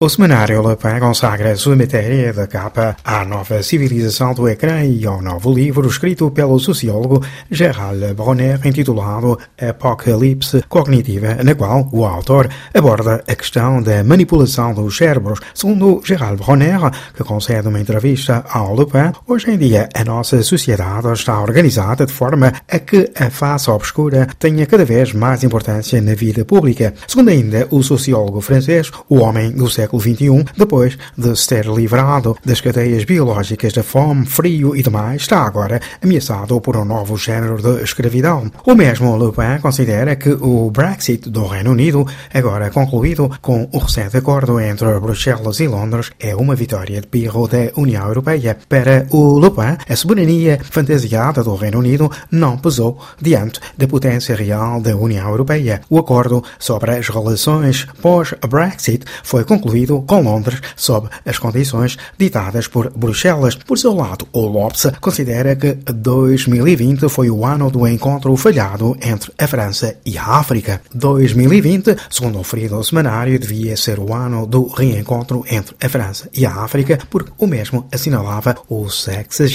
O semanário Le Pen consagra a sua matéria da capa à nova civilização do ecrã e ao novo livro escrito pelo sociólogo Gerald Bronner intitulado Apocalipse Cognitiva, na qual o autor aborda a questão da manipulação dos cérebros. Segundo Gerald Bronner, que concede uma entrevista ao Le Pen, hoje em dia a nossa sociedade está organizada de forma a que a face obscura tenha cada vez mais importância na vida pública. Segundo ainda o sociólogo francês, o homem do século século XXI, depois de se ter livrado das cadeias biológicas da fome, frio e demais, está agora ameaçado por um novo género de escravidão. O mesmo Le Pen considera que o Brexit do Reino Unido, agora concluído com o recente acordo entre Bruxelas e Londres, é uma vitória de pirro da União Europeia. Para o Le Pen, a soberania fantasiada do Reino Unido não pesou diante da potência real da União Europeia. O acordo sobre as relações pós-Brexit foi concluído com Londres sob as condições ditadas por Bruxelas. Por seu lado, o Lopes considera que 2020 foi o ano do encontro falhado entre a França e a África. 2020, segundo o referido semanário, devia ser o ano do reencontro entre a França e a África, porque o mesmo assinalava o 60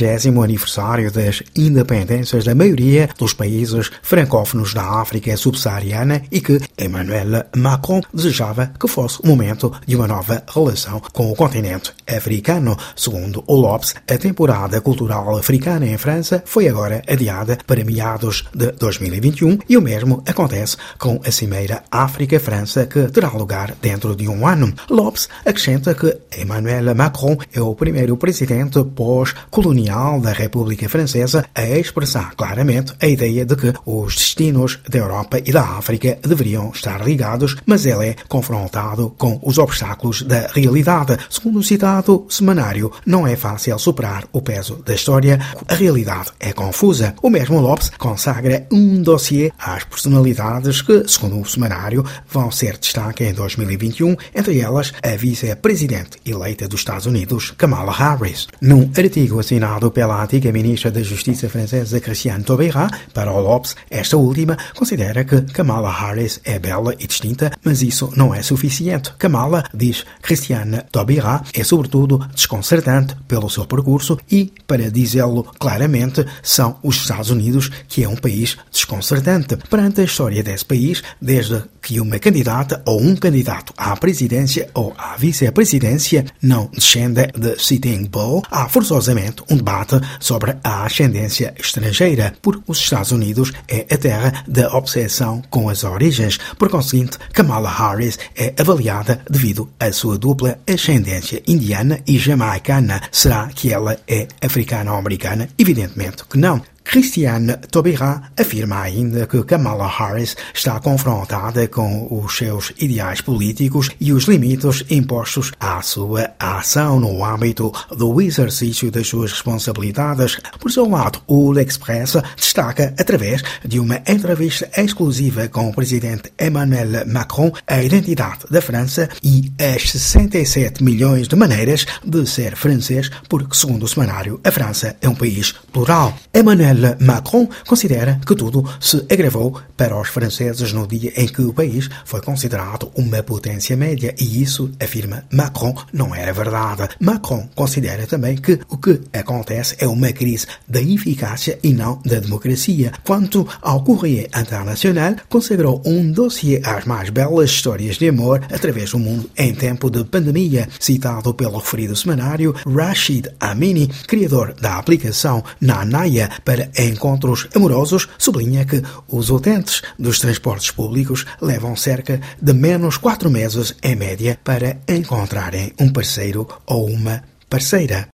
aniversário das independências da maioria dos países francófonos da África subsaariana e que Emmanuel Macron desejava que fosse o momento de uma nova relação com o continente africano. Segundo o Lopes, a temporada cultural africana em França foi agora adiada para meados de 2021 e o mesmo acontece com a Cimeira África-França que terá lugar dentro de um ano. Lopes acrescenta que Emmanuel Macron é o primeiro presidente pós-colonial da República Francesa a expressar claramente a ideia de que os destinos da Europa e da África deveriam estar ligados, mas ele é confrontado com os obstáculos da realidade. Segundo o citado semanário, não é fácil superar o peso da história. A realidade é confusa. O mesmo Lopes consagra um dossiê às personalidades que, segundo o semanário, vão ser destaque em 2021, entre elas a vice-presidente eleita dos Estados Unidos, Kamala Harris. Num artigo assinado pela antiga ministra da Justiça francesa Christiane Taubira, para o Lopes, esta última considera que Kamala Harris é bela e distinta, mas isso não é suficiente. Kamala diz Christiane Taubira, é sobretudo desconcertante pelo seu percurso e, para dizê-lo claramente, são os Estados Unidos que é um país desconcertante. Perante a história desse país, desde que uma candidata ou um candidato à presidência ou à vice-presidência não descenda de Sitting Bull, há forçosamente um debate sobre a ascendência estrangeira, porque os Estados Unidos é a terra da obsessão com as origens. Por conseguinte, Kamala Harris é avaliada devido à sua dupla ascendência indiana e jamaicana. Será que ela é africana-americana? Evidentemente que não. Christiane Taubira afirma ainda que Kamala Harris está confrontada com os seus ideais políticos e os limites impostos à sua ação no âmbito do exercício das suas responsabilidades. Por seu lado, o L'Express destaca, através de uma entrevista exclusiva com o presidente Emmanuel Macron, a identidade da França e as 67 milhões de maneiras de ser francês, porque, segundo o semanário, a França é um país plural. Emmanuel Emmanuel Macron considera que tudo se agravou para os franceses no dia em que o país foi considerado uma potência média e isso, afirma Macron, não era verdade. Macron considera também que o que acontece é uma crise da eficácia e não da democracia. Quanto ao Courrier Internacional, consagrou um dossiê às mais belas histórias de amor através do mundo em tempo de pandemia, citado pelo referido semanário Rashid Amini, criador da aplicação Nanaya encontros amorosos, sublinha que os utentes dos transportes públicos levam cerca de menos quatro meses em média para encontrarem um parceiro ou uma parceira.